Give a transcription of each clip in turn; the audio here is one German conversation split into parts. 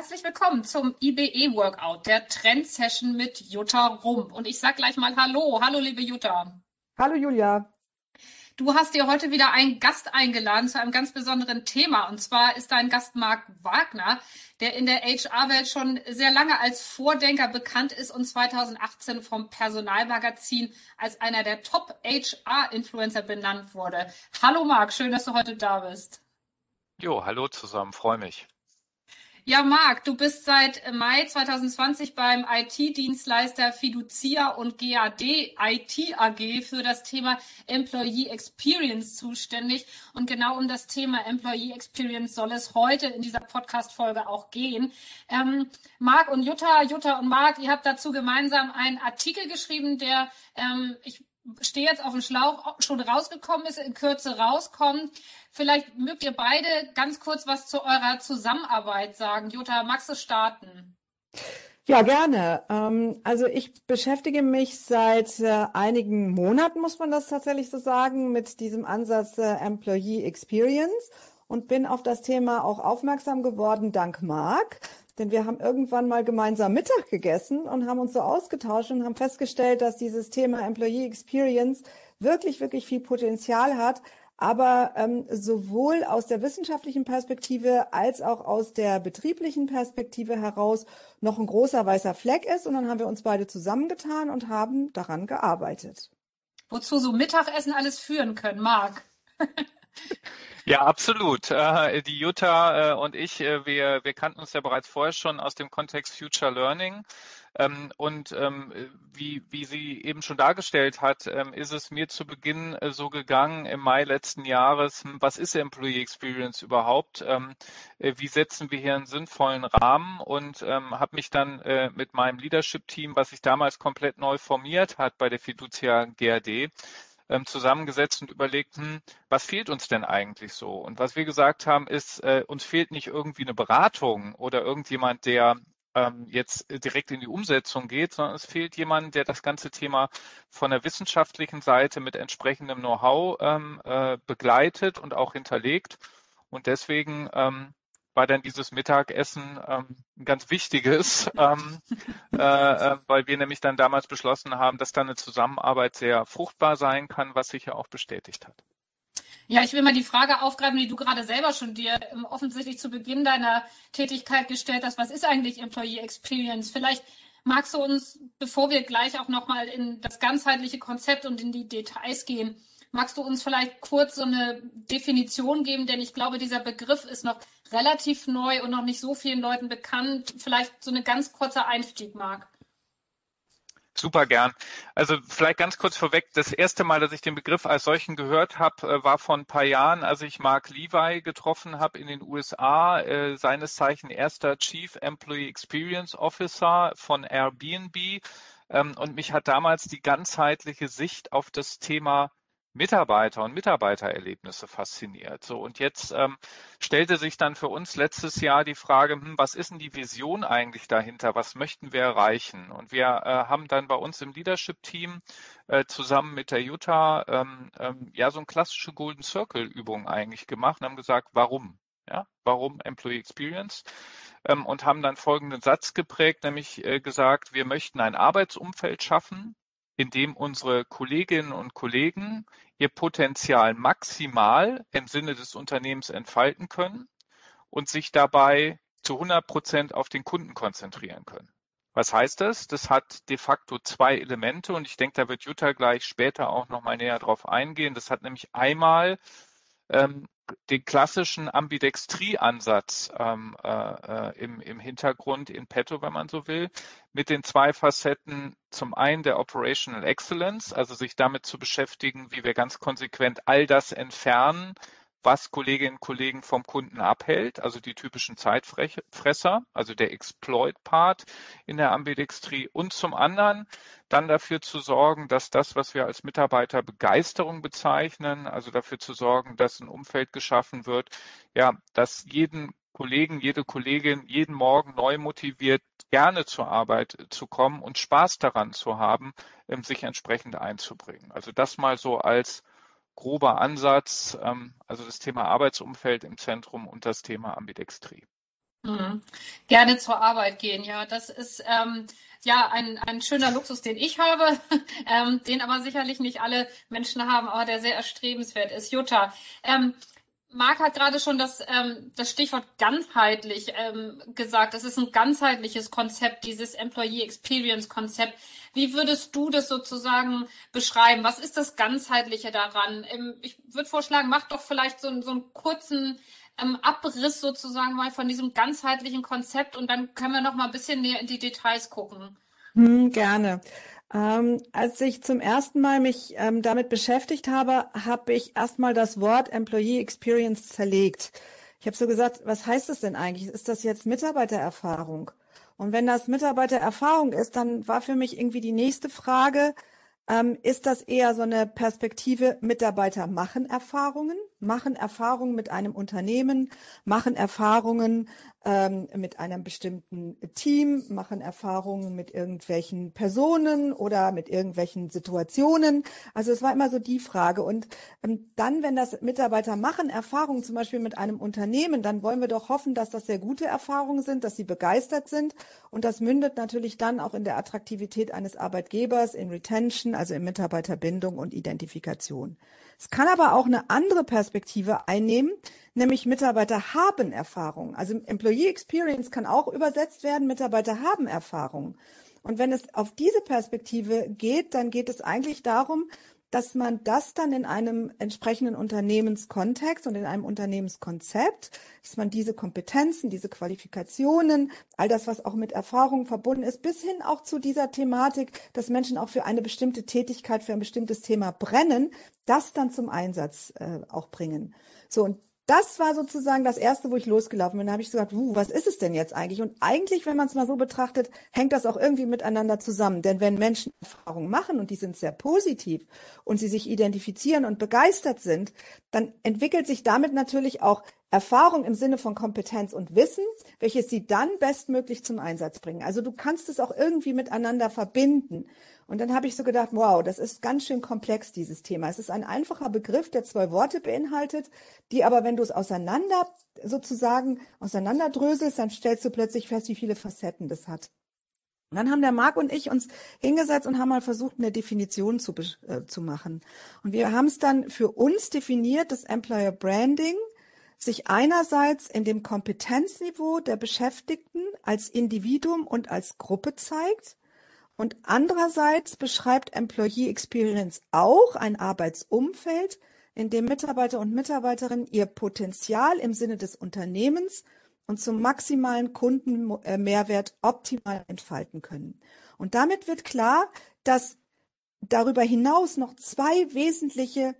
Herzlich willkommen zum IBE Workout, der Trend-Session mit Jutta Rump. Und ich sag gleich mal Hallo. Hallo, liebe Jutta. Hallo, Julia. Du hast dir heute wieder einen Gast eingeladen zu einem ganz besonderen Thema. Und zwar ist dein Gast Marc Wagner, der in der HR-Welt schon sehr lange als Vordenker bekannt ist und 2018 vom Personalmagazin als einer der Top-HR-Influencer benannt wurde. Hallo Marc, schön, dass du heute da bist. Jo, hallo zusammen, freue mich. Ja, Marc, du bist seit Mai 2020 beim IT-Dienstleister Fiducia und GAD IT AG für das Thema Employee Experience zuständig. Und genau um das Thema Employee Experience soll es heute in dieser Podcast-Folge auch gehen. Ähm, Marc und Jutta, Jutta und Marc, ihr habt dazu gemeinsam einen Artikel geschrieben, der ähm, ich stehe jetzt auf dem Schlauch, schon rausgekommen ist, in Kürze rauskommt. Vielleicht mögt ihr beide ganz kurz was zu eurer Zusammenarbeit sagen. Jutta, magst du starten? Ja, gerne. Ähm, also ich beschäftige mich seit äh, einigen Monaten, muss man das tatsächlich so sagen, mit diesem Ansatz äh, Employee Experience und bin auf das Thema auch aufmerksam geworden dank Marc. Denn wir haben irgendwann mal gemeinsam Mittag gegessen und haben uns so ausgetauscht und haben festgestellt, dass dieses Thema Employee Experience wirklich, wirklich viel Potenzial hat, aber ähm, sowohl aus der wissenschaftlichen Perspektive als auch aus der betrieblichen Perspektive heraus noch ein großer weißer Fleck ist. Und dann haben wir uns beide zusammengetan und haben daran gearbeitet. Wozu so Mittagessen alles führen können, Marc? Ja, absolut. Äh, die Jutta äh, und ich, äh, wir, wir kannten uns ja bereits vorher schon aus dem Kontext Future Learning. Ähm, und ähm, wie, wie sie eben schon dargestellt hat, ähm, ist es mir zu Beginn so gegangen im Mai letzten Jahres, hm, was ist Employee Experience überhaupt? Wie setzen wir hier einen sinnvollen Rahmen? Und habe mich dann mit meinem Leadership-Team, was sich damals komplett neu formiert hat bei der Fiducia ähm, zusammengesetzt und überlegt, hm, was fehlt uns denn eigentlich so? Und was wir gesagt haben, ist, äh, uns fehlt nicht irgendwie eine Beratung oder irgendjemand, der ähm, jetzt direkt in die Umsetzung geht, sondern es fehlt jemand, der das ganze Thema von der wissenschaftlichen Seite mit entsprechendem Know-how ähm, äh, begleitet und auch hinterlegt. Und deswegen ähm, war dann dieses Mittagessen ähm, ein ganz wichtiges, ähm, äh, äh, weil wir nämlich dann damals beschlossen haben, dass dann eine Zusammenarbeit sehr fruchtbar sein kann, was sich ja auch bestätigt hat. Ja, ich will mal die Frage aufgreifen, die du gerade selber schon dir ähm, offensichtlich zu Beginn deiner Tätigkeit gestellt hast. Was ist eigentlich Employee Experience? Vielleicht magst du uns, bevor wir gleich auch nochmal in das ganzheitliche Konzept und in die Details gehen, Magst du uns vielleicht kurz so eine Definition geben? Denn ich glaube, dieser Begriff ist noch relativ neu und noch nicht so vielen Leuten bekannt. Vielleicht so eine ganz kurze Einstieg, Marc. Super gern. Also vielleicht ganz kurz vorweg, das erste Mal, dass ich den Begriff als solchen gehört habe, äh, war vor ein paar Jahren, als ich Mark Levi getroffen habe in den USA, äh, seines Zeichen erster Chief Employee Experience Officer von Airbnb. Ähm, und mich hat damals die ganzheitliche Sicht auf das Thema Mitarbeiter und Mitarbeitererlebnisse fasziniert. So und jetzt ähm, stellte sich dann für uns letztes Jahr die Frage, hm, was ist denn die Vision eigentlich dahinter? Was möchten wir erreichen? Und wir äh, haben dann bei uns im Leadership-Team äh, zusammen mit der Jutta ähm, ähm, ja so eine klassische Golden Circle Übung eigentlich gemacht und haben gesagt, warum? Ja, warum Employee Experience? Ähm, und haben dann folgenden Satz geprägt, nämlich äh, gesagt, wir möchten ein Arbeitsumfeld schaffen, in dem unsere Kolleginnen und Kollegen ihr Potenzial maximal im Sinne des Unternehmens entfalten können und sich dabei zu 100 Prozent auf den Kunden konzentrieren können. Was heißt das? Das hat de facto zwei Elemente und ich denke, da wird Jutta gleich später auch noch mal näher drauf eingehen. Das hat nämlich einmal ähm, den klassischen Ambidextrie-Ansatz ähm, äh, äh, im, im Hintergrund in petto, wenn man so will, mit den zwei Facetten, zum einen der Operational Excellence, also sich damit zu beschäftigen, wie wir ganz konsequent all das entfernen, was Kolleginnen und Kollegen vom Kunden abhält, also die typischen Zeitfresser, also der Exploit-Part in der Ambidextrie und zum anderen dann dafür zu sorgen, dass das, was wir als Mitarbeiterbegeisterung bezeichnen, also dafür zu sorgen, dass ein Umfeld geschaffen wird, ja, dass jeden Kollegen, jede Kollegin jeden Morgen neu motiviert, gerne zur Arbeit zu kommen und Spaß daran zu haben, ähm, sich entsprechend einzubringen. Also das mal so als grober Ansatz, ähm, also das Thema Arbeitsumfeld im Zentrum und das Thema Ambidextrie. Mhm. Gerne zur Arbeit gehen, ja. Das ist ähm, ja ein, ein schöner Luxus, den ich habe, ähm, den aber sicherlich nicht alle Menschen haben, aber der sehr erstrebenswert ist. Jutta, ähm, Marc hat gerade schon das, ähm, das Stichwort ganzheitlich ähm, gesagt. Das ist ein ganzheitliches Konzept, dieses Employee Experience Konzept. Wie würdest du das sozusagen beschreiben? Was ist das Ganzheitliche daran? Ähm, ich würde vorschlagen, mach doch vielleicht so, so einen kurzen ähm, Abriss sozusagen mal von diesem ganzheitlichen Konzept und dann können wir noch mal ein bisschen näher in die Details gucken. Hm, gerne. Ähm, als ich zum ersten Mal mich ähm, damit beschäftigt habe, habe ich erstmal das Wort Employee Experience zerlegt. Ich habe so gesagt, was heißt das denn eigentlich? Ist das jetzt Mitarbeitererfahrung? Und wenn das Mitarbeitererfahrung ist, dann war für mich irgendwie die nächste Frage, ähm, ist das eher so eine Perspektive, Mitarbeiter machen Erfahrungen, machen Erfahrungen mit einem Unternehmen, machen Erfahrungen ähm, mit einem bestimmten Team, machen Erfahrungen mit irgendwelchen Personen oder mit irgendwelchen Situationen. Also es war immer so die Frage. Und ähm, dann, wenn das Mitarbeiter machen Erfahrungen zum Beispiel mit einem Unternehmen, dann wollen wir doch hoffen, dass das sehr gute Erfahrungen sind, dass sie begeistert sind. Und das mündet natürlich dann auch in der Attraktivität eines Arbeitgebers, in Retention, also in Mitarbeiterbindung und Identifikation. Es kann aber auch eine andere Perspektive einnehmen, nämlich Mitarbeiter haben Erfahrung. Also Employee Experience kann auch übersetzt werden, Mitarbeiter haben Erfahrung. Und wenn es auf diese Perspektive geht, dann geht es eigentlich darum, dass man das dann in einem entsprechenden Unternehmenskontext und in einem Unternehmenskonzept, dass man diese Kompetenzen, diese Qualifikationen, all das, was auch mit Erfahrung verbunden ist, bis hin auch zu dieser Thematik, dass Menschen auch für eine bestimmte Tätigkeit, für ein bestimmtes Thema brennen, das dann zum Einsatz äh, auch bringen. So, und das war sozusagen das erste, wo ich losgelaufen bin. Da habe ich gesagt, uh, was ist es denn jetzt eigentlich? Und eigentlich, wenn man es mal so betrachtet, hängt das auch irgendwie miteinander zusammen. Denn wenn Menschen Erfahrungen machen und die sind sehr positiv und sie sich identifizieren und begeistert sind, dann entwickelt sich damit natürlich auch Erfahrung im Sinne von Kompetenz und Wissen, welches sie dann bestmöglich zum Einsatz bringen. Also du kannst es auch irgendwie miteinander verbinden. Und dann habe ich so gedacht, wow, das ist ganz schön komplex, dieses Thema. Es ist ein einfacher Begriff, der zwei Worte beinhaltet, die aber, wenn du es auseinander sozusagen auseinanderdröselst, dann stellst du plötzlich fest, wie viele Facetten das hat. Und dann haben der Marc und ich uns hingesetzt und haben mal versucht, eine Definition zu, äh, zu machen. Und wir haben es dann für uns definiert, das Employer Branding sich einerseits in dem Kompetenzniveau der Beschäftigten als Individuum und als Gruppe zeigt und andererseits beschreibt Employee Experience auch ein Arbeitsumfeld, in dem Mitarbeiter und Mitarbeiterinnen ihr Potenzial im Sinne des Unternehmens und zum maximalen Kundenmehrwert optimal entfalten können. Und damit wird klar, dass darüber hinaus noch zwei wesentliche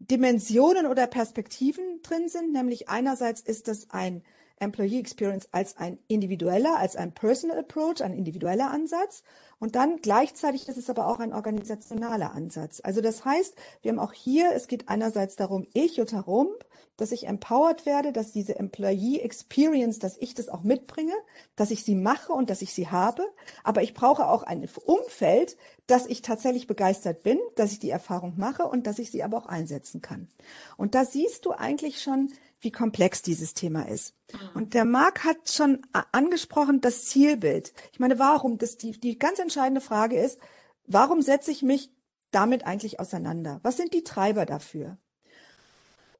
Dimensionen oder Perspektiven drin sind, nämlich einerseits ist das ein Employee Experience als ein individueller, als ein Personal Approach, ein individueller Ansatz. Und dann gleichzeitig ist es aber auch ein organisationaler Ansatz. Also das heißt, wir haben auch hier, es geht einerseits darum, ich, Jutta Rump, dass ich empowered werde, dass diese Employee Experience, dass ich das auch mitbringe, dass ich sie mache und dass ich sie habe. Aber ich brauche auch ein Umfeld, dass ich tatsächlich begeistert bin, dass ich die Erfahrung mache und dass ich sie aber auch einsetzen kann. Und da siehst du eigentlich schon, wie komplex dieses Thema ist. Mhm. Und der Marc hat schon angesprochen, das Zielbild. Ich meine, warum? Das, die, die ganz entscheidende Frage ist, warum setze ich mich damit eigentlich auseinander? Was sind die Treiber dafür?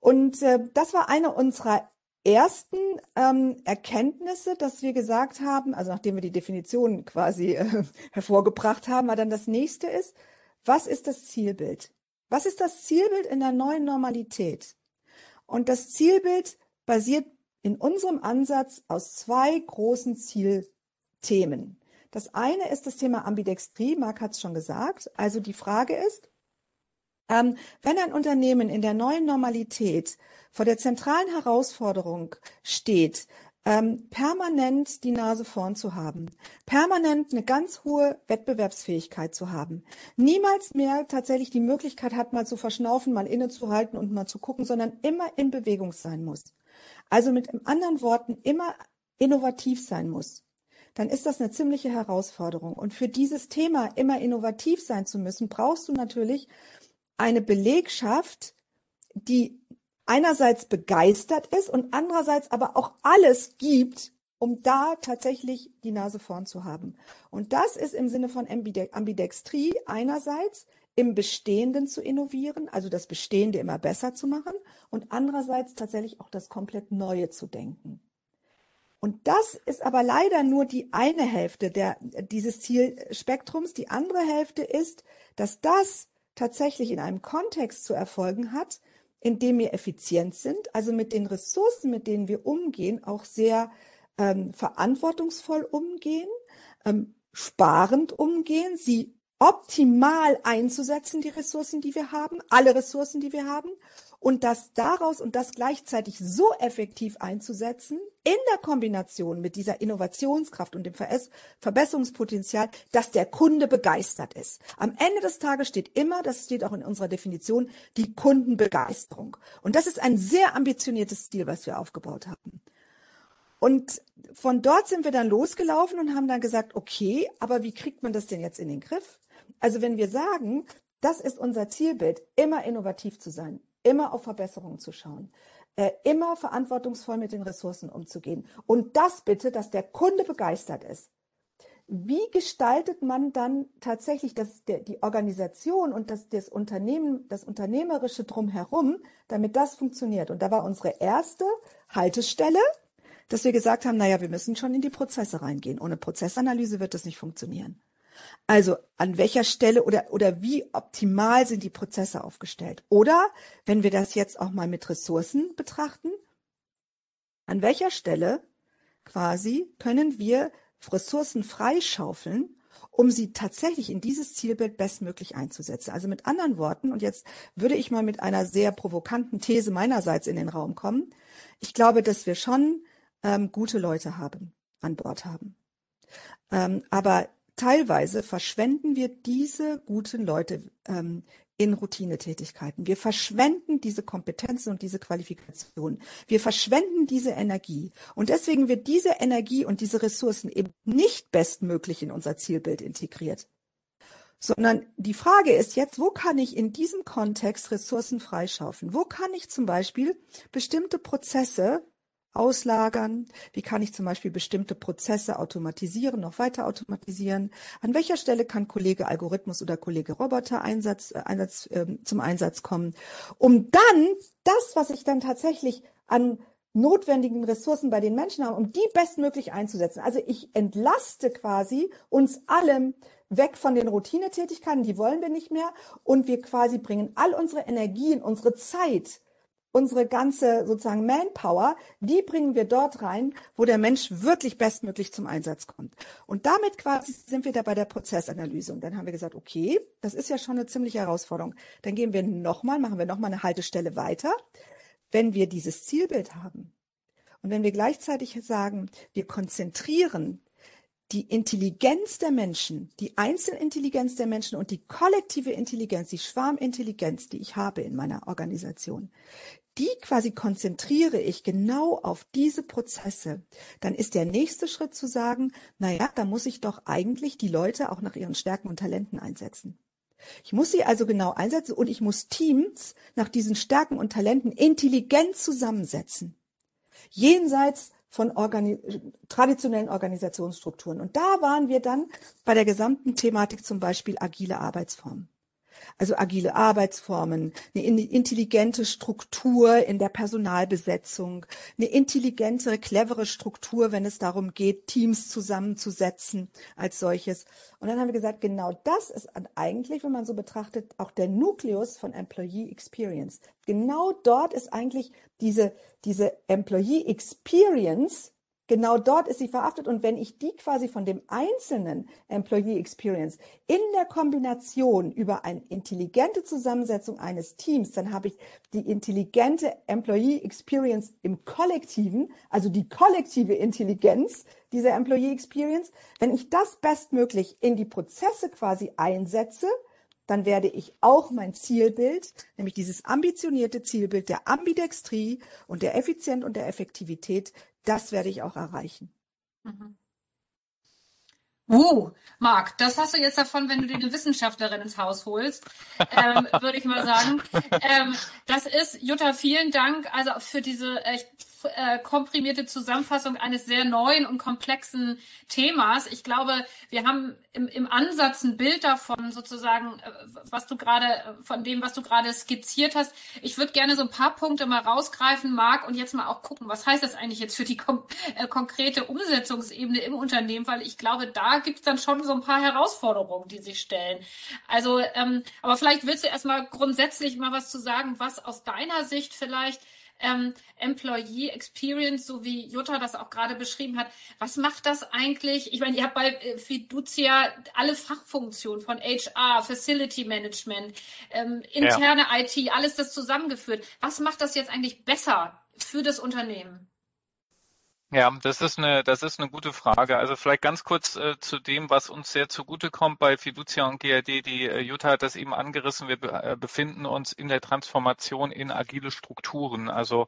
Und äh, das war eine unserer ersten ähm, Erkenntnisse, dass wir gesagt haben, also nachdem wir die Definition quasi äh, hervorgebracht haben, war dann das nächste ist, was ist das Zielbild? Was ist das Zielbild in der neuen Normalität? Und das Zielbild basiert in unserem Ansatz aus zwei großen Zielthemen. Das eine ist das Thema Ambidextrie, Marc hat es schon gesagt. Also die Frage ist, ähm, wenn ein Unternehmen in der neuen Normalität vor der zentralen Herausforderung steht, ähm, permanent die Nase vorn zu haben, permanent eine ganz hohe Wettbewerbsfähigkeit zu haben, niemals mehr tatsächlich die Möglichkeit hat, mal zu verschnaufen, mal innezuhalten und mal zu gucken, sondern immer in Bewegung sein muss. Also mit anderen Worten immer innovativ sein muss dann ist das eine ziemliche Herausforderung. Und für dieses Thema immer innovativ sein zu müssen, brauchst du natürlich eine Belegschaft, die einerseits begeistert ist und andererseits aber auch alles gibt, um da tatsächlich die Nase vorn zu haben. Und das ist im Sinne von Ambidextrie einerseits im Bestehenden zu innovieren, also das Bestehende immer besser zu machen und andererseits tatsächlich auch das komplett Neue zu denken. Und das ist aber leider nur die eine Hälfte der, dieses Zielspektrums. Die andere Hälfte ist, dass das tatsächlich in einem Kontext zu erfolgen hat, in dem wir effizient sind, also mit den Ressourcen, mit denen wir umgehen, auch sehr ähm, verantwortungsvoll umgehen, ähm, sparend umgehen, sie optimal einzusetzen, die Ressourcen, die wir haben, alle Ressourcen, die wir haben, und das daraus und das gleichzeitig so effektiv einzusetzen, in der Kombination mit dieser Innovationskraft und dem Verbesserungspotenzial, dass der Kunde begeistert ist. Am Ende des Tages steht immer, das steht auch in unserer Definition, die Kundenbegeisterung. Und das ist ein sehr ambitioniertes Ziel, was wir aufgebaut haben. Und von dort sind wir dann losgelaufen und haben dann gesagt, okay, aber wie kriegt man das denn jetzt in den Griff? Also wenn wir sagen, das ist unser Zielbild, immer innovativ zu sein, immer auf Verbesserungen zu schauen, äh, immer verantwortungsvoll mit den Ressourcen umzugehen und das bitte, dass der Kunde begeistert ist. Wie gestaltet man dann tatsächlich das, der, die Organisation und das, das Unternehmen, das Unternehmerische drumherum, damit das funktioniert? Und da war unsere erste Haltestelle, dass wir gesagt haben, naja, wir müssen schon in die Prozesse reingehen. Ohne Prozessanalyse wird das nicht funktionieren. Also an welcher Stelle oder, oder wie optimal sind die Prozesse aufgestellt? Oder wenn wir das jetzt auch mal mit Ressourcen betrachten, an welcher Stelle quasi können wir Ressourcen freischaufeln, um sie tatsächlich in dieses Zielbild bestmöglich einzusetzen. Also mit anderen Worten, und jetzt würde ich mal mit einer sehr provokanten These meinerseits in den Raum kommen. Ich glaube, dass wir schon ähm, gute Leute haben, an Bord haben. Ähm, aber teilweise verschwenden wir diese guten Leute ähm, in Routinetätigkeiten. Wir verschwenden diese Kompetenzen und diese Qualifikationen. Wir verschwenden diese Energie. Und deswegen wird diese Energie und diese Ressourcen eben nicht bestmöglich in unser Zielbild integriert. Sondern die Frage ist jetzt, wo kann ich in diesem Kontext Ressourcen freischaufeln? Wo kann ich zum Beispiel bestimmte Prozesse auslagern? Wie kann ich zum Beispiel bestimmte Prozesse automatisieren, noch weiter automatisieren? An welcher Stelle kann Kollege Algorithmus oder Kollege Roboter Einsatz, äh, Einsatz, äh, zum Einsatz kommen? Um dann das, was ich dann tatsächlich an notwendigen Ressourcen bei den Menschen habe, um die bestmöglich einzusetzen. Also ich entlaste quasi uns allem weg von den Routinetätigkeiten, die wollen wir nicht mehr, und wir quasi bringen all unsere Energien, unsere Zeit unsere ganze sozusagen Manpower, die bringen wir dort rein, wo der Mensch wirklich bestmöglich zum Einsatz kommt. Und damit quasi sind wir da bei der Prozessanalyse. Und dann haben wir gesagt, okay, das ist ja schon eine ziemliche Herausforderung. Dann gehen wir nochmal, machen wir nochmal eine Haltestelle weiter. Wenn wir dieses Zielbild haben und wenn wir gleichzeitig sagen, wir konzentrieren die Intelligenz der Menschen, die Einzelintelligenz der Menschen und die kollektive Intelligenz, die Schwarmintelligenz, die ich habe in meiner Organisation, die quasi konzentriere ich genau auf diese Prozesse, dann ist der nächste Schritt zu sagen, na ja, da muss ich doch eigentlich die Leute auch nach ihren Stärken und Talenten einsetzen. Ich muss sie also genau einsetzen und ich muss Teams nach diesen Stärken und Talenten intelligent zusammensetzen. Jenseits von Organi traditionellen Organisationsstrukturen. Und da waren wir dann bei der gesamten Thematik zum Beispiel agile Arbeitsformen. Also agile Arbeitsformen, eine intelligente Struktur in der Personalbesetzung, eine intelligente, clevere Struktur, wenn es darum geht, Teams zusammenzusetzen als solches. Und dann haben wir gesagt, genau das ist eigentlich, wenn man so betrachtet, auch der Nukleus von Employee Experience. Genau dort ist eigentlich diese, diese Employee Experience Genau dort ist sie verhaftet. Und wenn ich die quasi von dem einzelnen Employee Experience in der Kombination über eine intelligente Zusammensetzung eines Teams, dann habe ich die intelligente Employee Experience im Kollektiven, also die kollektive Intelligenz dieser Employee Experience. Wenn ich das bestmöglich in die Prozesse quasi einsetze, dann werde ich auch mein Zielbild, nämlich dieses ambitionierte Zielbild der Ambidextrie und der Effizienz und der Effektivität das werde ich auch erreichen. Mhm. Uh, Marc, das hast du jetzt davon, wenn du dir eine Wissenschaftlerin ins Haus holst, ähm, würde ich mal sagen. Ähm, das ist, Jutta, vielen Dank also für diese, ich äh, komprimierte Zusammenfassung eines sehr neuen und komplexen Themas. Ich glaube, wir haben im, im Ansatz ein Bild davon, sozusagen, äh, was du gerade, von dem, was du gerade skizziert hast. Ich würde gerne so ein paar Punkte mal rausgreifen, Marc, und jetzt mal auch gucken, was heißt das eigentlich jetzt für die äh, konkrete Umsetzungsebene im Unternehmen, weil ich glaube, da gibt es dann schon so ein paar Herausforderungen, die sich stellen. Also, ähm, aber vielleicht willst du erstmal grundsätzlich mal was zu sagen, was aus deiner Sicht vielleicht ähm, Employee Experience, so wie Jutta das auch gerade beschrieben hat. Was macht das eigentlich? Ich meine, ihr habt bei äh, Fiducia alle Fachfunktionen von HR, Facility Management, ähm, interne ja. IT, alles das zusammengeführt. Was macht das jetzt eigentlich besser für das Unternehmen? Ja, das ist eine, das ist eine gute Frage. Also vielleicht ganz kurz äh, zu dem, was uns sehr zugutekommt bei Fiducia und GRD. Die äh, Jutta hat das eben angerissen. Wir be äh, befinden uns in der Transformation in agile Strukturen. Also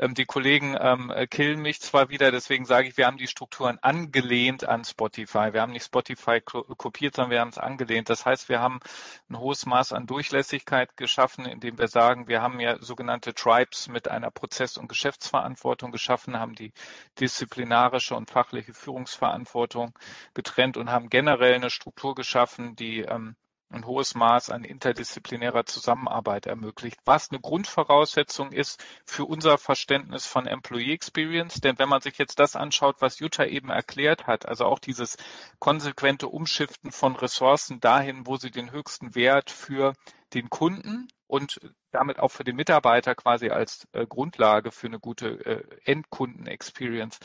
ähm, die Kollegen ähm, äh, killen mich zwar wieder, deswegen sage ich, wir haben die Strukturen angelehnt an Spotify. Wir haben nicht Spotify kopiert, sondern wir haben es angelehnt. Das heißt, wir haben ein hohes Maß an Durchlässigkeit geschaffen, indem wir sagen, wir haben ja sogenannte Tribes mit einer Prozess- und Geschäftsverantwortung geschaffen, haben die disziplinarische und fachliche Führungsverantwortung getrennt und haben generell eine Struktur geschaffen, die ähm, ein hohes Maß an interdisziplinärer Zusammenarbeit ermöglicht, was eine Grundvoraussetzung ist für unser Verständnis von Employee Experience. Denn wenn man sich jetzt das anschaut, was Jutta eben erklärt hat, also auch dieses konsequente Umschiften von Ressourcen dahin, wo sie den höchsten Wert für den Kunden und damit auch für den Mitarbeiter quasi als äh, Grundlage für eine gute äh, Endkunden-Experience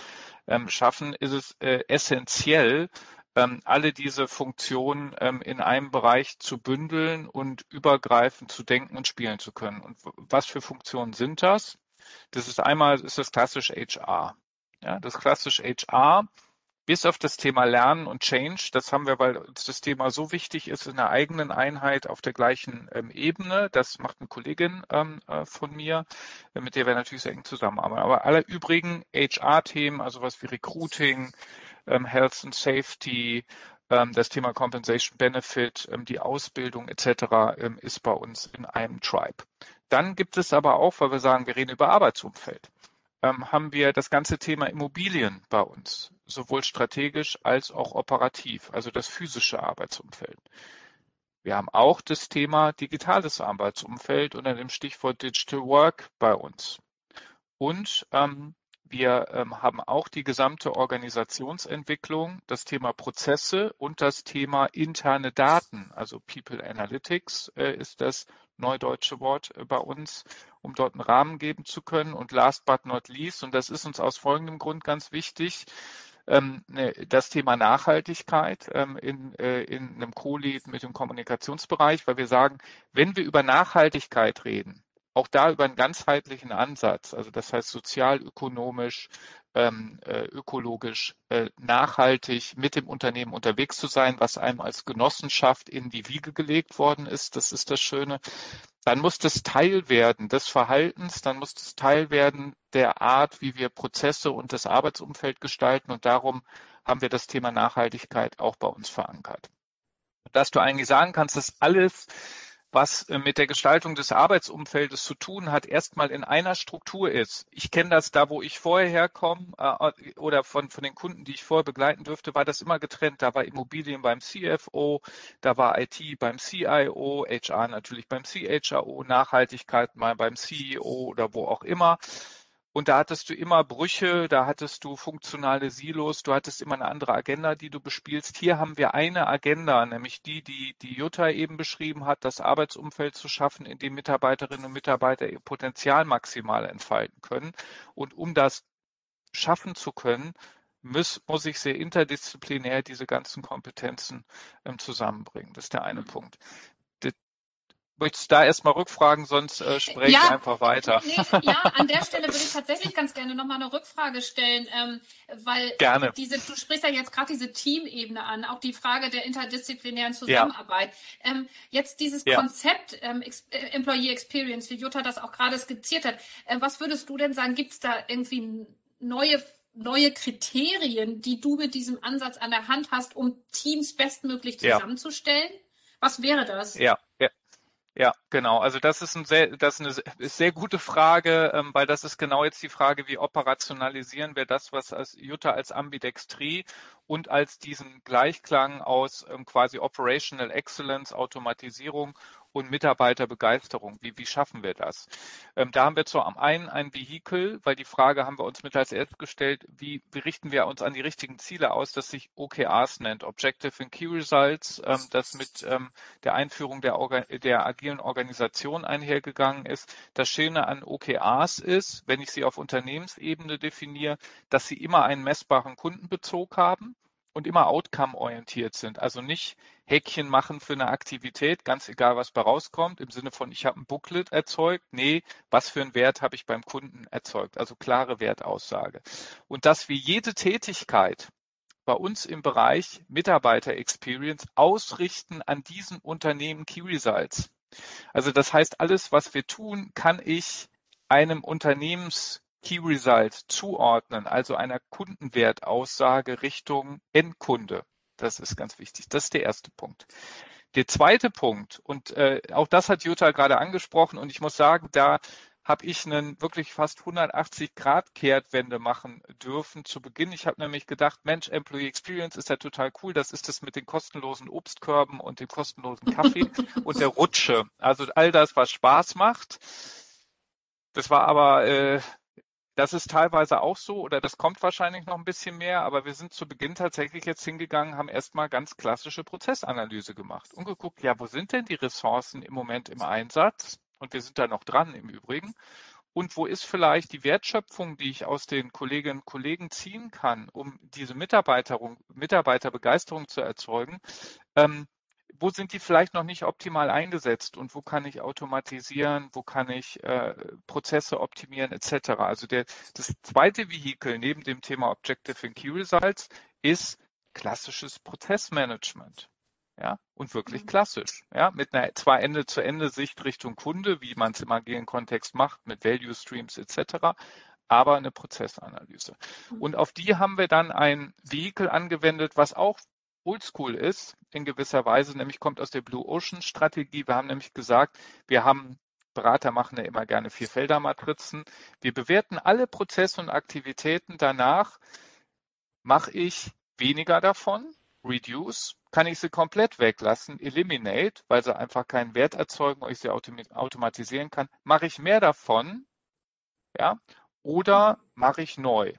ähm, schaffen, ist es äh, essentiell, ähm, alle diese Funktionen ähm, in einem Bereich zu bündeln und übergreifend zu denken und spielen zu können. Und was für Funktionen sind das? Das ist einmal ist das klassisch HR. Ja, das klassisch HR bis auf das Thema Lernen und Change, das haben wir, weil uns das Thema so wichtig ist, in einer eigenen Einheit auf der gleichen ähm, Ebene. Das macht eine Kollegin ähm, äh, von mir, mit der wir natürlich sehr eng zusammenarbeiten. Aber alle übrigen HR-Themen, also was wie Recruiting, ähm, Health and Safety, ähm, das Thema Compensation Benefit, ähm, die Ausbildung etc. ist bei uns in einem Tribe. Dann gibt es aber auch, weil wir sagen, wir reden über Arbeitsumfeld, haben wir das ganze Thema Immobilien bei uns, sowohl strategisch als auch operativ, also das physische Arbeitsumfeld. Wir haben auch das Thema digitales Arbeitsumfeld unter dem Stichwort Digital Work bei uns. Und ähm, wir ähm, haben auch die gesamte Organisationsentwicklung, das Thema Prozesse und das Thema interne Daten, also People Analytics äh, ist das neudeutsche Wort äh, bei uns, um dort einen Rahmen geben zu können. Und last but not least, und das ist uns aus folgendem Grund ganz wichtig, ähm, ne, das Thema Nachhaltigkeit ähm, in, äh, in einem Co-Lead mit dem Kommunikationsbereich, weil wir sagen, wenn wir über Nachhaltigkeit reden, auch da über einen ganzheitlichen Ansatz, also das heißt sozialökonomisch, ähm, äh, ökologisch, äh, nachhaltig mit dem Unternehmen unterwegs zu sein, was einem als Genossenschaft in die Wiege gelegt worden ist. Das ist das Schöne. Dann muss das Teil werden des Verhaltens, dann muss das Teil werden der Art, wie wir Prozesse und das Arbeitsumfeld gestalten. Und darum haben wir das Thema Nachhaltigkeit auch bei uns verankert. Dass du eigentlich sagen kannst, dass alles was äh, mit der Gestaltung des Arbeitsumfeldes zu tun hat, erstmal in einer Struktur ist. Ich kenne das da, wo ich vorher herkomme äh, oder von, von den Kunden, die ich vorher begleiten dürfte, war das immer getrennt. Da war Immobilien beim CFO, da war IT beim CIO, HR natürlich beim CHRO, Nachhaltigkeit mal beim CEO oder wo auch immer. Und da hattest du immer Brüche, da hattest du funktionale Silos, du hattest immer eine andere Agenda, die du bespielst. Hier haben wir eine Agenda, nämlich die, die, die Jutta eben beschrieben hat, das Arbeitsumfeld zu schaffen, in dem Mitarbeiterinnen und Mitarbeiter ihr Potenzial maximal entfalten können. Und um das schaffen zu können, muss, muss ich sehr interdisziplinär diese ganzen Kompetenzen ähm, zusammenbringen. Das ist der eine mhm. Punkt möchtest da erstmal rückfragen, sonst äh, spreche ja, ich einfach weiter. Nee, ja, an der Stelle würde ich tatsächlich ganz gerne nochmal eine Rückfrage stellen, ähm, weil gerne. diese, du sprichst ja jetzt gerade diese Teamebene an, auch die Frage der interdisziplinären Zusammenarbeit. Ja. Ähm, jetzt dieses ja. Konzept ähm, äh, Employee Experience, wie Jutta das auch gerade skizziert hat, äh, was würdest du denn sagen, gibt es da irgendwie neue neue Kriterien, die du mit diesem Ansatz an der Hand hast, um Teams bestmöglich zusammenzustellen? Was wäre das? Ja, ja. Ja, genau. Also das ist, ein sehr, das ist eine sehr gute Frage, ähm, weil das ist genau jetzt die Frage, wie operationalisieren wir das, was als Jutta als Ambidextrie und als diesen Gleichklang aus ähm, quasi Operational Excellence, Automatisierung und Mitarbeiterbegeisterung. Wie, wie schaffen wir das? Ähm, da haben wir zum einen ein Vehikel, weil die Frage haben wir uns mit als erstes gestellt, wie, wie richten wir uns an die richtigen Ziele aus, das sich OKRs nennt, Objective and Key Results, ähm, das mit ähm, der Einführung der, der agilen Organisation einhergegangen ist. Das Schöne an OKRs ist, wenn ich sie auf Unternehmensebene definiere, dass sie immer einen messbaren Kundenbezug haben und immer outcome-orientiert sind. Also nicht Häkchen machen für eine Aktivität, ganz egal, was bei rauskommt, im Sinne von, ich habe ein Booklet erzeugt. Nee, was für einen Wert habe ich beim Kunden erzeugt? Also klare Wertaussage. Und dass wir jede Tätigkeit bei uns im Bereich Mitarbeiter Experience ausrichten an diesen Unternehmen Key Results. Also das heißt, alles, was wir tun, kann ich einem Unternehmens Key Result zuordnen, also einer Kundenwertaussage Richtung Endkunde. Das ist ganz wichtig. Das ist der erste Punkt. Der zweite Punkt, und äh, auch das hat Jutta gerade angesprochen, und ich muss sagen, da habe ich einen wirklich fast 180 Grad Kehrtwende machen dürfen zu Beginn. Ich habe nämlich gedacht, Mensch, Employee Experience ist ja total cool. Das ist das mit den kostenlosen Obstkörben und dem kostenlosen Kaffee und der Rutsche. Also all das, was Spaß macht. Das war aber äh, das ist teilweise auch so oder das kommt wahrscheinlich noch ein bisschen mehr, aber wir sind zu Beginn tatsächlich jetzt hingegangen, haben erstmal ganz klassische Prozessanalyse gemacht und geguckt, ja, wo sind denn die Ressourcen im Moment im Einsatz? Und wir sind da noch dran im Übrigen. Und wo ist vielleicht die Wertschöpfung, die ich aus den Kolleginnen und Kollegen ziehen kann, um diese Mitarbeiterbegeisterung zu erzeugen? Ähm, wo sind die vielleicht noch nicht optimal eingesetzt und wo kann ich automatisieren, wo kann ich äh, Prozesse optimieren etc. Also der, das zweite Vehikel neben dem Thema Objective and Key Results ist klassisches Prozessmanagement. Ja, und wirklich mhm. klassisch, ja, mit einer zwar Ende-zu-Ende-Sicht Richtung Kunde, wie man es im agilen Kontext macht, mit Value Streams etc., aber eine Prozessanalyse. Mhm. Und auf die haben wir dann ein Vehikel angewendet, was auch oldschool ist, in gewisser Weise, nämlich kommt aus der Blue Ocean Strategie. Wir haben nämlich gesagt, wir haben Berater machen ja immer gerne Vierfelder-Matrizen. Wir bewerten alle Prozesse und Aktivitäten danach. Mache ich weniger davon, reduce, kann ich sie komplett weglassen, eliminate, weil sie einfach keinen Wert erzeugen und ich sie automatisieren kann. Mache ich mehr davon, ja, oder mache ich neu?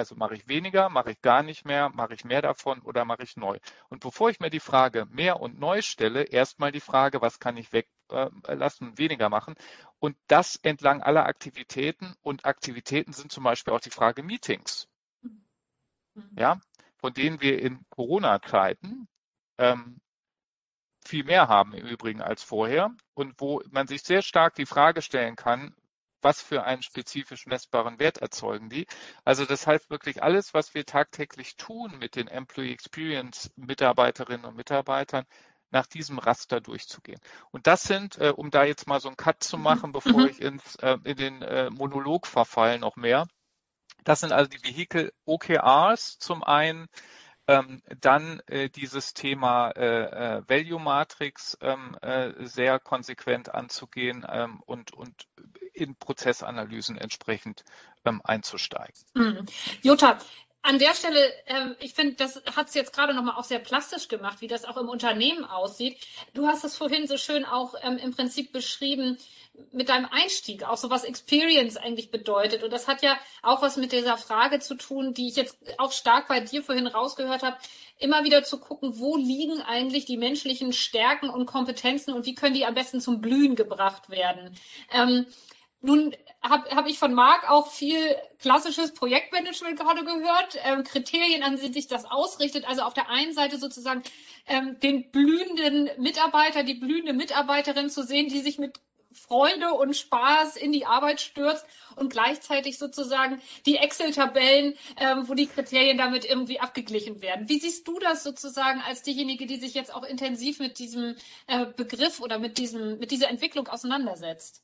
Also mache ich weniger, mache ich gar nicht mehr, mache ich mehr davon oder mache ich neu. Und bevor ich mir die Frage mehr und neu stelle, erstmal die Frage, was kann ich weglassen, äh, weniger machen. Und das entlang aller Aktivitäten. Und Aktivitäten sind zum Beispiel auch die Frage Meetings. Ja, von denen wir in Corona-Zeiten ähm, viel mehr haben im Übrigen als vorher und wo man sich sehr stark die Frage stellen kann, was für einen spezifisch messbaren Wert erzeugen die. Also das heißt wirklich alles, was wir tagtäglich tun mit den Employee Experience Mitarbeiterinnen und Mitarbeitern, nach diesem Raster durchzugehen. Und das sind, äh, um da jetzt mal so einen Cut zu mhm. machen, bevor mhm. ich ins, äh, in den äh, Monolog verfall noch mehr. Das sind also die Vehikel OKRs zum einen, ähm, dann äh, dieses Thema äh, äh, Value Matrix ähm, äh, sehr konsequent anzugehen ähm, und, und in Prozessanalysen entsprechend ähm, einzusteigen. Mhm. Jutta, an der Stelle, äh, ich finde, das hat es jetzt gerade nochmal auch sehr plastisch gemacht, wie das auch im Unternehmen aussieht. Du hast es vorhin so schön auch ähm, im Prinzip beschrieben mit deinem Einstieg, auch so was Experience eigentlich bedeutet. Und das hat ja auch was mit dieser Frage zu tun, die ich jetzt auch stark bei dir vorhin rausgehört habe, immer wieder zu gucken, wo liegen eigentlich die menschlichen Stärken und Kompetenzen und wie können die am besten zum Blühen gebracht werden. Ähm, nun habe hab ich von Marc auch viel klassisches Projektmanagement gerade gehört, ähm, Kriterien, an denen sich das ausrichtet. Also auf der einen Seite sozusagen ähm, den blühenden Mitarbeiter, die blühende Mitarbeiterin zu sehen, die sich mit Freude und Spaß in die Arbeit stürzt und gleichzeitig sozusagen die Excel-Tabellen, ähm, wo die Kriterien damit irgendwie abgeglichen werden. Wie siehst du das sozusagen als diejenige, die sich jetzt auch intensiv mit diesem äh, Begriff oder mit diesem, mit dieser Entwicklung auseinandersetzt?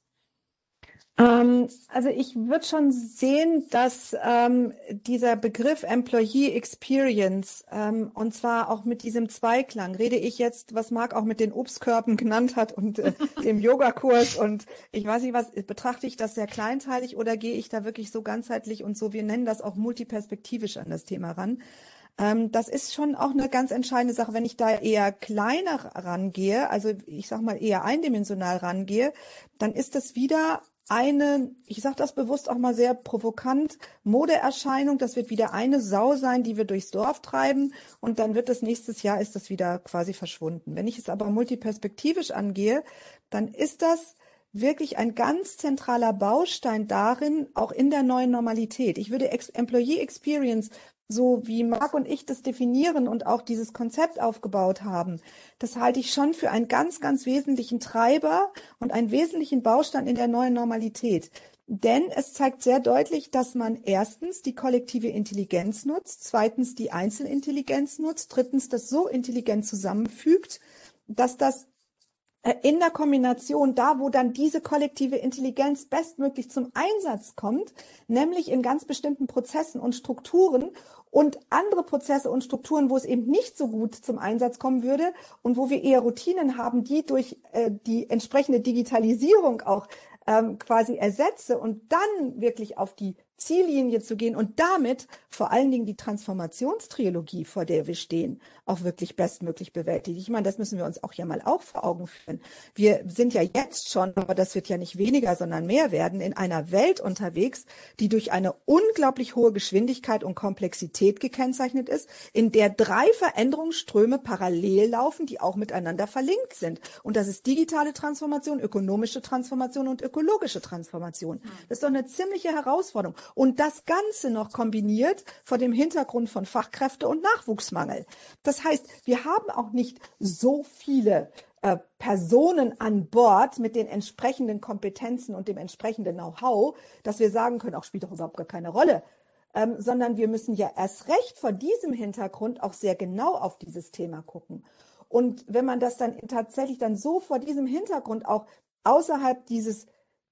Ähm, also ich würde schon sehen, dass ähm, dieser Begriff Employee Experience ähm, und zwar auch mit diesem Zweiklang, rede ich jetzt, was Marc auch mit den Obstkörben genannt hat und äh, dem Yogakurs und ich weiß nicht was, betrachte ich das sehr kleinteilig oder gehe ich da wirklich so ganzheitlich und so, wir nennen das auch multiperspektivisch an das Thema ran. Ähm, das ist schon auch eine ganz entscheidende Sache. Wenn ich da eher kleiner rangehe, also ich sag mal eher eindimensional rangehe, dann ist das wieder eine, ich sage das bewusst auch mal sehr provokant, Modeerscheinung. Das wird wieder eine Sau sein, die wir durchs Dorf treiben und dann wird das nächstes Jahr ist das wieder quasi verschwunden. Wenn ich es aber multiperspektivisch angehe, dann ist das wirklich ein ganz zentraler Baustein darin, auch in der neuen Normalität. Ich würde Employee Experience so wie Marc und ich das definieren und auch dieses Konzept aufgebaut haben, das halte ich schon für einen ganz, ganz wesentlichen Treiber und einen wesentlichen Baustein in der neuen Normalität. Denn es zeigt sehr deutlich, dass man erstens die kollektive Intelligenz nutzt, zweitens die Einzelintelligenz nutzt, drittens das so intelligent zusammenfügt, dass das in der Kombination da, wo dann diese kollektive Intelligenz bestmöglich zum Einsatz kommt, nämlich in ganz bestimmten Prozessen und Strukturen und andere Prozesse und Strukturen, wo es eben nicht so gut zum Einsatz kommen würde und wo wir eher Routinen haben, die durch äh, die entsprechende Digitalisierung auch ähm, quasi ersetze und dann wirklich auf die Ziellinie zu gehen und damit vor allen Dingen die Transformationstrilogie, vor der wir stehen, auch wirklich bestmöglich bewältigt. Ich meine, das müssen wir uns auch ja mal auch vor Augen führen. Wir sind ja jetzt schon, aber das wird ja nicht weniger, sondern mehr werden, in einer Welt unterwegs, die durch eine unglaublich hohe Geschwindigkeit und Komplexität gekennzeichnet ist, in der drei Veränderungsströme parallel laufen, die auch miteinander verlinkt sind. Und das ist digitale Transformation, ökonomische Transformation und ökologische Transformation. Das ist doch eine ziemliche Herausforderung. Und das Ganze noch kombiniert vor dem Hintergrund von Fachkräfte- und Nachwuchsmangel. Das heißt, wir haben auch nicht so viele äh, Personen an Bord mit den entsprechenden Kompetenzen und dem entsprechenden Know-how, dass wir sagen können, auch spielt doch überhaupt gar keine Rolle. Ähm, sondern wir müssen ja erst recht vor diesem Hintergrund auch sehr genau auf dieses Thema gucken. Und wenn man das dann tatsächlich dann so vor diesem Hintergrund auch außerhalb dieses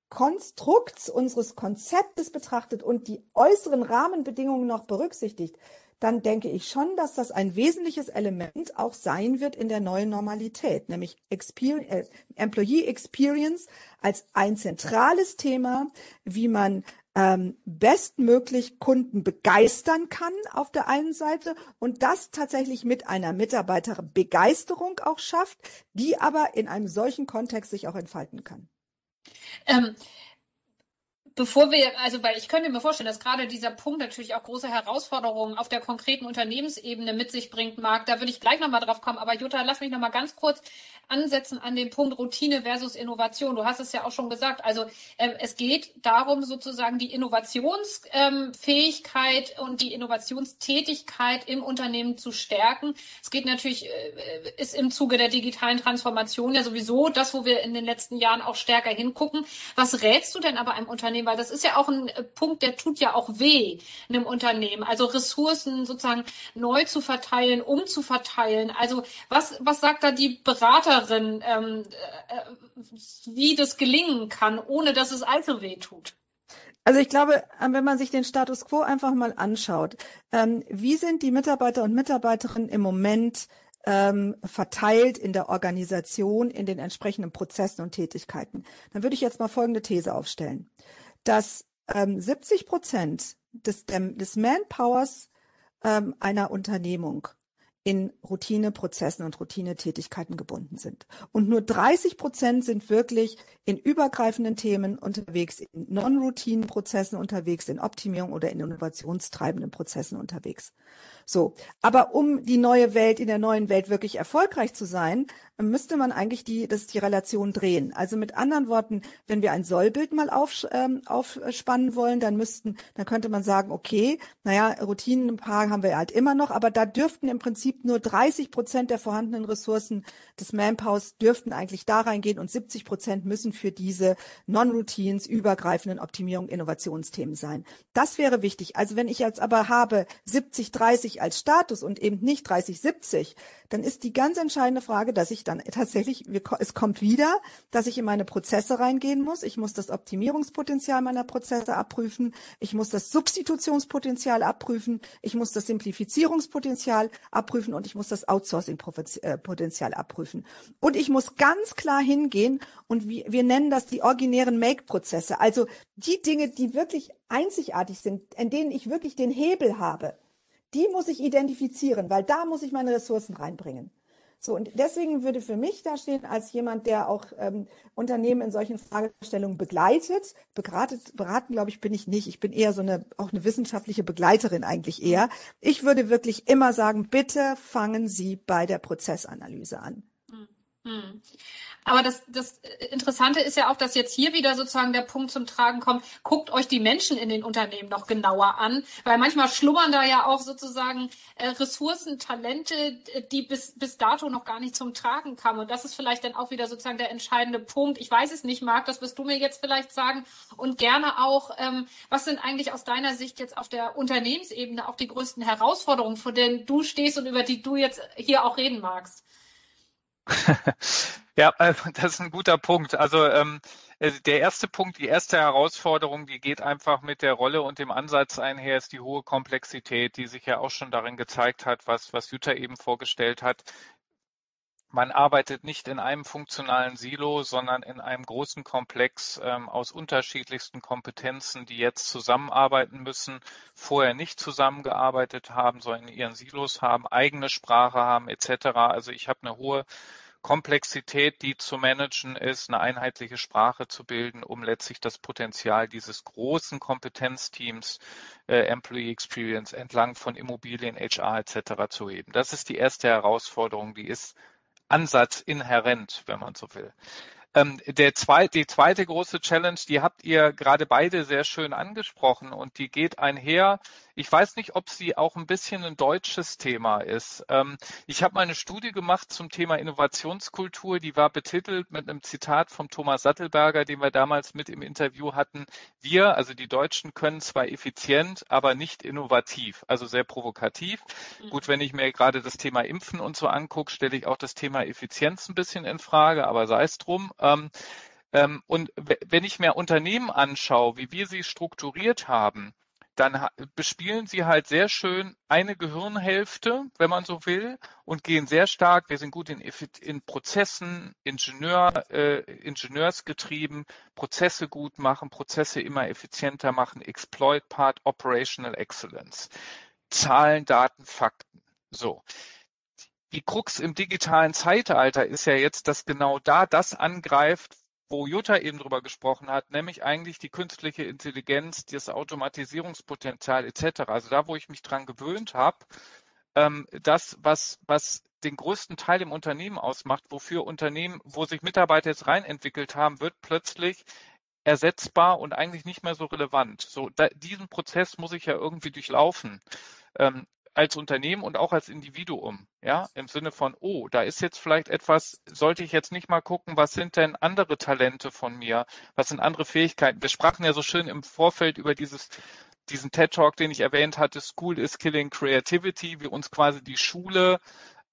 Konstrukts unseres Konzeptes betrachtet und die äußeren Rahmenbedingungen noch berücksichtigt, dann denke ich schon, dass das ein wesentliches Element auch sein wird in der neuen Normalität, nämlich Experience, äh, Employee Experience als ein zentrales Thema, wie man ähm, bestmöglich Kunden begeistern kann auf der einen Seite und das tatsächlich mit einer Mitarbeiterbegeisterung auch schafft, die aber in einem solchen Kontext sich auch entfalten kann. Ähm, bevor wir, also weil ich könnte mir vorstellen, dass gerade dieser Punkt natürlich auch große Herausforderungen auf der konkreten Unternehmensebene mit sich bringt, Marc. Da würde ich gleich nochmal drauf kommen. Aber Jutta, lass mich nochmal ganz kurz ansetzen an den Punkt Routine versus Innovation. Du hast es ja auch schon gesagt. Also ähm, es geht darum, sozusagen die Innovationsfähigkeit ähm, und die Innovationstätigkeit im Unternehmen zu stärken. Es geht natürlich, äh, ist im Zuge der digitalen Transformation ja sowieso das, wo wir in den letzten Jahren auch stärker hingucken. Was rätst du denn aber einem Unternehmen? Weil das ist ja auch ein äh, Punkt, der tut ja auch weh einem Unternehmen. Also Ressourcen sozusagen neu zu verteilen, umzuverteilen. Also was, was sagt da die Berater Beraterin, ähm, äh, wie das gelingen kann, ohne dass es allzu weh tut. Also ich glaube, äh, wenn man sich den Status quo einfach mal anschaut, ähm, wie sind die Mitarbeiter und Mitarbeiterinnen im Moment ähm, verteilt in der Organisation, in den entsprechenden Prozessen und Tätigkeiten, dann würde ich jetzt mal folgende These aufstellen, dass ähm, 70 Prozent des, des Manpowers ähm, einer Unternehmung in Routineprozessen und Routinetätigkeiten gebunden sind. Und nur 30 Prozent sind wirklich in übergreifenden Themen unterwegs, in Non-Routine-Prozessen unterwegs, in Optimierung oder in innovationstreibenden Prozessen unterwegs. So. Aber um die neue Welt, in der neuen Welt wirklich erfolgreich zu sein, müsste man eigentlich die, das die Relation drehen. Also mit anderen Worten, wenn wir ein Sollbild mal auf, ähm, aufspannen wollen, dann müssten, dann könnte man sagen, okay, naja, Routinen ein paar haben wir halt immer noch, aber da dürften im Prinzip Prinzip nur 30 Prozent der vorhandenen Ressourcen des Manpowers dürften eigentlich da reingehen und 70 Prozent müssen für diese Non-Routines, übergreifenden Optimierung, Innovationsthemen sein. Das wäre wichtig. Also wenn ich jetzt aber habe 70, 30 als Status und eben nicht 30, 70, dann ist die ganz entscheidende Frage, dass ich dann tatsächlich, es kommt wieder, dass ich in meine Prozesse reingehen muss. Ich muss das Optimierungspotenzial meiner Prozesse abprüfen. Ich muss das Substitutionspotenzial abprüfen. Ich muss das Simplifizierungspotenzial abprüfen und ich muss das Outsourcing-Potenzial abprüfen. Und ich muss ganz klar hingehen und wir, wir nennen das die originären Make-Prozesse. Also die Dinge, die wirklich einzigartig sind, in denen ich wirklich den Hebel habe die muss ich identifizieren, weil da muss ich meine Ressourcen reinbringen. So, und deswegen würde für mich da stehen, als jemand, der auch ähm, Unternehmen in solchen Fragestellungen begleitet, beratet, beraten, glaube ich, bin ich nicht. Ich bin eher so eine, auch eine wissenschaftliche Begleiterin eigentlich eher. Ich würde wirklich immer sagen, bitte fangen Sie bei der Prozessanalyse an. Hm. Aber das, das Interessante ist ja auch, dass jetzt hier wieder sozusagen der Punkt zum Tragen kommt, guckt euch die Menschen in den Unternehmen noch genauer an, weil manchmal schlummern da ja auch sozusagen äh, Ressourcen, Talente, die bis, bis dato noch gar nicht zum Tragen kamen. Und das ist vielleicht dann auch wieder sozusagen der entscheidende Punkt. Ich weiß es nicht, Marc, das wirst du mir jetzt vielleicht sagen. Und gerne auch, ähm, was sind eigentlich aus deiner Sicht jetzt auf der Unternehmensebene auch die größten Herausforderungen, vor denen du stehst und über die du jetzt hier auch reden magst? ja, äh, das ist ein guter Punkt. Also ähm, äh, der erste Punkt, die erste Herausforderung, die geht einfach mit der Rolle und dem Ansatz einher, ist die hohe Komplexität, die sich ja auch schon darin gezeigt hat, was, was Jutta eben vorgestellt hat. Man arbeitet nicht in einem funktionalen Silo, sondern in einem großen Komplex ähm, aus unterschiedlichsten Kompetenzen, die jetzt zusammenarbeiten müssen, vorher nicht zusammengearbeitet haben, sondern in ihren Silos haben, eigene Sprache haben etc. Also ich habe eine hohe Komplexität, die zu managen ist, eine einheitliche Sprache zu bilden, um letztlich das Potenzial dieses großen Kompetenzteams äh, Employee Experience entlang von Immobilien, HR etc. zu heben. Das ist die erste Herausforderung, die ist Ansatz inhärent, wenn man so will. Ähm, der zwei, die zweite große Challenge, die habt ihr gerade beide sehr schön angesprochen und die geht einher ich weiß nicht, ob sie auch ein bisschen ein deutsches Thema ist. Ähm, ich habe mal eine Studie gemacht zum Thema Innovationskultur, die war betitelt mit einem Zitat von Thomas Sattelberger, den wir damals mit im Interview hatten. Wir, also die Deutschen, können zwar effizient, aber nicht innovativ, also sehr provokativ. Mhm. Gut, wenn ich mir gerade das Thema Impfen und so angucke, stelle ich auch das Thema Effizienz ein bisschen in Frage, aber sei es drum. Ähm, ähm, und wenn ich mir Unternehmen anschaue, wie wir sie strukturiert haben, dann bespielen sie halt sehr schön eine Gehirnhälfte, wenn man so will, und gehen sehr stark, wir sind gut in, in Prozessen, Ingenieur, äh, Ingenieursgetrieben, Prozesse gut machen, Prozesse immer effizienter machen, Exploit Part, Operational Excellence. Zahlen, Daten, Fakten. So. Die Krux im digitalen Zeitalter ist ja jetzt, dass genau da das angreift, wo Jutta eben drüber gesprochen hat, nämlich eigentlich die künstliche Intelligenz, das Automatisierungspotenzial etc. Also da, wo ich mich dran gewöhnt habe, ähm, das, was, was den größten Teil im Unternehmen ausmacht, wofür Unternehmen, wo sich Mitarbeiter jetzt reinentwickelt haben, wird plötzlich ersetzbar und eigentlich nicht mehr so relevant. So, da, diesen Prozess muss ich ja irgendwie durchlaufen. Ähm, als Unternehmen und auch als Individuum, ja, im Sinne von, oh, da ist jetzt vielleicht etwas, sollte ich jetzt nicht mal gucken, was sind denn andere Talente von mir, was sind andere Fähigkeiten. Wir sprachen ja so schön im Vorfeld über dieses diesen TED Talk, den ich erwähnt hatte, School is Killing Creativity, wie uns quasi die Schule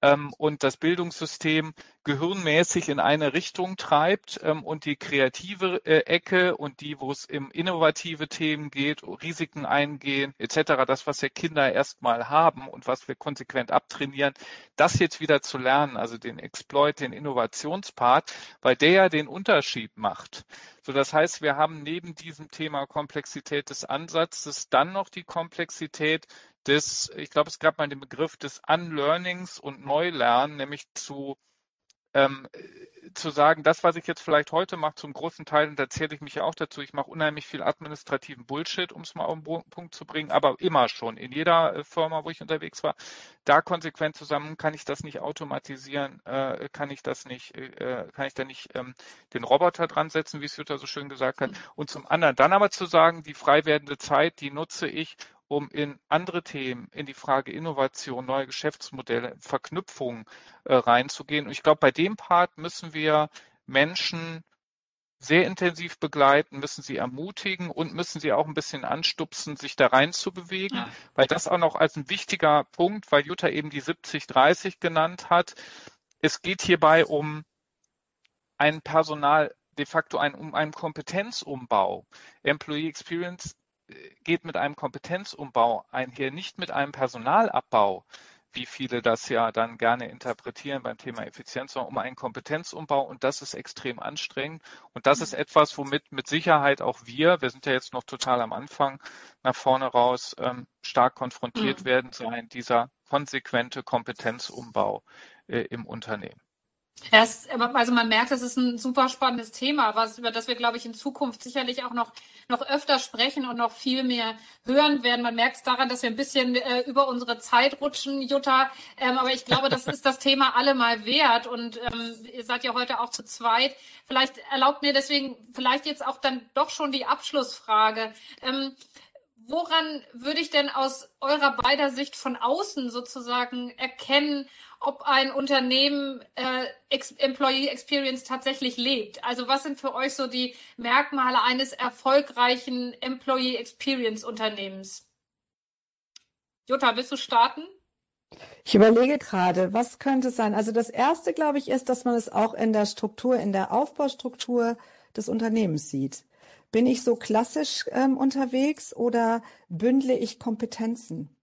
ähm, und das Bildungssystem gehirnmäßig in eine Richtung treibt ähm, und die kreative äh, Ecke und die, wo es um innovative Themen geht, Risiken eingehen etc., das, was ja Kinder erstmal haben und was wir konsequent abtrainieren, das jetzt wieder zu lernen, also den Exploit, den Innovationspart, weil der ja den Unterschied macht. So, das heißt, wir haben neben diesem Thema Komplexität des Ansatzes dann noch die Komplexität des, ich glaube, es gab mal den Begriff des Unlearnings und Neulernen, nämlich zu ähm, zu sagen, das, was ich jetzt vielleicht heute mache, zum großen Teil, und da zähle ich mich ja auch dazu, ich mache unheimlich viel administrativen Bullshit, um es mal auf den Punkt zu bringen, aber immer schon, in jeder äh, Firma, wo ich unterwegs war, da konsequent zusammen, kann ich das nicht automatisieren, äh, kann ich das nicht, äh, kann ich da nicht ähm, den Roboter dran setzen, wie es Jutta so schön gesagt hat. Mhm. Und zum anderen dann aber zu sagen, die frei werdende Zeit, die nutze ich, um in andere Themen, in die Frage Innovation, neue Geschäftsmodelle, Verknüpfungen äh, reinzugehen. Und ich glaube, bei dem Part müssen wir Menschen sehr intensiv begleiten, müssen sie ermutigen und müssen sie auch ein bisschen anstupsen, sich da rein zu bewegen, ja. weil das auch noch als ein wichtiger Punkt, weil Jutta eben die 70-30 genannt hat. Es geht hierbei um ein Personal, de facto ein, um einen Kompetenzumbau. Employee Experience geht mit einem Kompetenzumbau einher, nicht mit einem Personalabbau wie viele das ja dann gerne interpretieren beim Thema Effizienz, sondern um einen Kompetenzumbau und das ist extrem anstrengend und das ist etwas, womit mit Sicherheit auch wir, wir sind ja jetzt noch total am Anfang, nach vorne raus ähm, stark konfrontiert mhm. werden sein, dieser konsequente Kompetenzumbau äh, im Unternehmen. Ja, es, also man merkt, es ist ein super spannendes Thema, was, über das wir, glaube ich, in Zukunft sicherlich auch noch, noch öfter sprechen und noch viel mehr hören werden. Man merkt es daran, dass wir ein bisschen äh, über unsere Zeit rutschen, Jutta. Ähm, aber ich glaube, das ist das Thema allemal wert. Und ähm, ihr seid ja heute auch zu zweit. Vielleicht erlaubt mir deswegen vielleicht jetzt auch dann doch schon die Abschlussfrage. Ähm, woran würde ich denn aus eurer beider Sicht von außen sozusagen erkennen, ob ein Unternehmen äh, Ex Employee Experience tatsächlich lebt. Also was sind für euch so die Merkmale eines erfolgreichen Employee Experience Unternehmens? Jutta, willst du starten? Ich überlege gerade, was könnte es sein? Also das erste, glaube ich, ist, dass man es auch in der Struktur, in der Aufbaustruktur des Unternehmens sieht. Bin ich so klassisch ähm, unterwegs oder bündle ich Kompetenzen?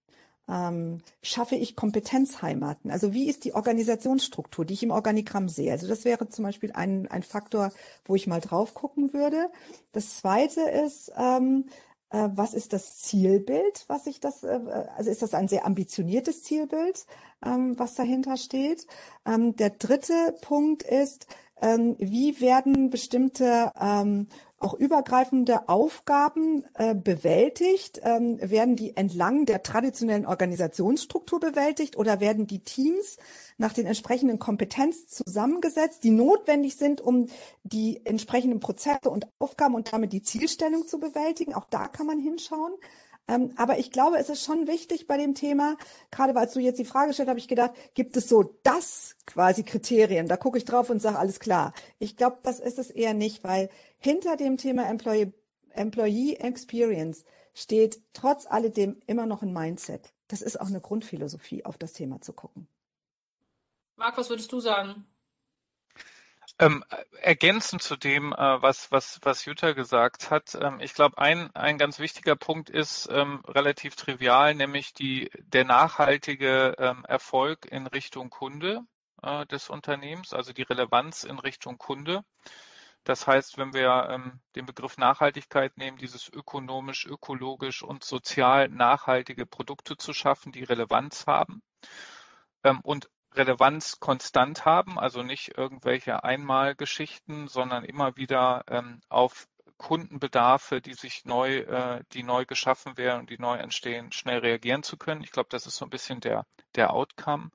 Ähm, schaffe ich Kompetenzheimaten? Also wie ist die Organisationsstruktur, die ich im Organigramm sehe? Also das wäre zum Beispiel ein, ein Faktor, wo ich mal drauf gucken würde. Das zweite ist, ähm, äh, was ist das Zielbild, was ich das, äh, also ist das ein sehr ambitioniertes Zielbild, ähm, was dahinter steht? Ähm, der dritte Punkt ist, ähm, wie werden bestimmte ähm, auch übergreifende Aufgaben äh, bewältigt? Ähm, werden die entlang der traditionellen Organisationsstruktur bewältigt oder werden die Teams nach den entsprechenden Kompetenzen zusammengesetzt, die notwendig sind, um die entsprechenden Prozesse und Aufgaben und damit die Zielstellung zu bewältigen? Auch da kann man hinschauen. Ähm, aber ich glaube, es ist schon wichtig bei dem Thema, gerade weil du jetzt die Frage stellst, habe ich gedacht, gibt es so das quasi Kriterien? Da gucke ich drauf und sage, alles klar. Ich glaube, das ist es eher nicht, weil hinter dem Thema Employee, Employee Experience steht trotz alledem immer noch ein Mindset. Das ist auch eine Grundphilosophie, auf das Thema zu gucken. Marc, was würdest du sagen? Ähm, ergänzend zu dem, äh, was, was, was Jutta gesagt hat, ähm, ich glaube, ein, ein ganz wichtiger Punkt ist ähm, relativ trivial, nämlich die, der nachhaltige ähm, Erfolg in Richtung Kunde äh, des Unternehmens, also die Relevanz in Richtung Kunde. Das heißt, wenn wir ähm, den Begriff Nachhaltigkeit nehmen, dieses ökonomisch, ökologisch und sozial nachhaltige Produkte zu schaffen, die Relevanz haben. Ähm, und Relevanz konstant haben, also nicht irgendwelche Einmalgeschichten, sondern immer wieder ähm, auf Kundenbedarfe, die sich neu, äh, die neu geschaffen werden und die neu entstehen, schnell reagieren zu können. Ich glaube, das ist so ein bisschen der, der Outcome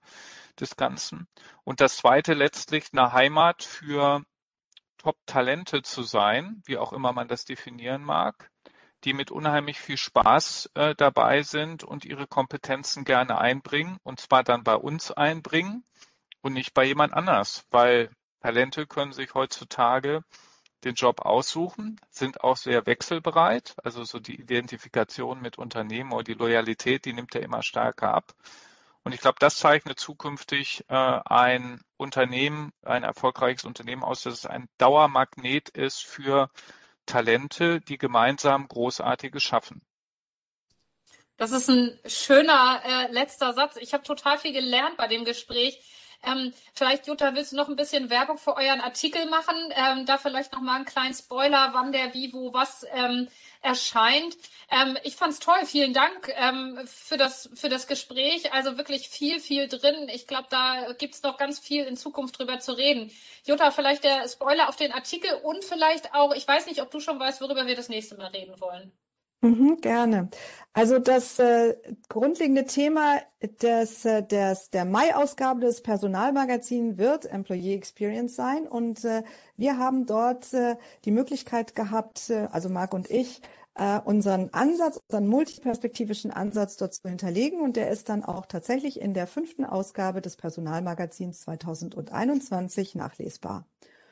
des Ganzen. Und das zweite letztlich eine Heimat für Top-Talente zu sein, wie auch immer man das definieren mag, die mit unheimlich viel Spaß äh, dabei sind und ihre Kompetenzen gerne einbringen und zwar dann bei uns einbringen und nicht bei jemand anders, weil Talente können sich heutzutage den Job aussuchen, sind auch sehr wechselbereit. Also so die Identifikation mit Unternehmen oder die Loyalität, die nimmt ja immer stärker ab. Und ich glaube, das zeichnet zukünftig äh, ein Unternehmen, ein erfolgreiches Unternehmen aus, dass es ein Dauermagnet ist für Talente, die gemeinsam Großartiges schaffen. Das ist ein schöner äh, letzter Satz. Ich habe total viel gelernt bei dem Gespräch. Ähm, vielleicht, Jutta, willst du noch ein bisschen Werbung für euren Artikel machen? Ähm, da vielleicht noch mal einen kleinen Spoiler, wann der wie, wo, was ähm, erscheint. Ähm, ich fand es toll. Vielen Dank ähm, für, das, für das Gespräch. Also wirklich viel, viel drin. Ich glaube, da gibt es noch ganz viel in Zukunft drüber zu reden. Jutta, vielleicht der Spoiler auf den Artikel und vielleicht auch, ich weiß nicht, ob du schon weißt, worüber wir das nächste Mal reden wollen. Mhm, gerne. Also das äh, grundlegende Thema des, äh, des, der Mai-Ausgabe des Personalmagazins wird Employee Experience sein und äh, wir haben dort äh, die Möglichkeit gehabt, äh, also Marc und ich, äh, unseren Ansatz, unseren multiperspektivischen Ansatz dort zu hinterlegen. Und der ist dann auch tatsächlich in der fünften Ausgabe des Personalmagazins 2021 nachlesbar.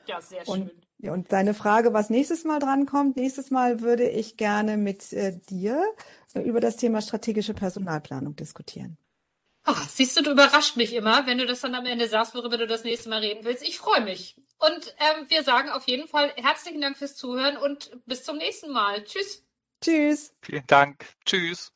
Ja, sehr und, schön. Ja, und deine Frage, was nächstes Mal drankommt, nächstes Mal würde ich gerne mit äh, dir äh, über das Thema strategische Personalplanung diskutieren. Ach, siehst du, du überrascht mich immer, wenn du das dann am Ende sagst, worüber du das nächste Mal reden willst. Ich freue mich. Und ähm, wir sagen auf jeden Fall herzlichen Dank fürs Zuhören und bis zum nächsten Mal. Tschüss. Tschüss. Vielen Dank. Tschüss.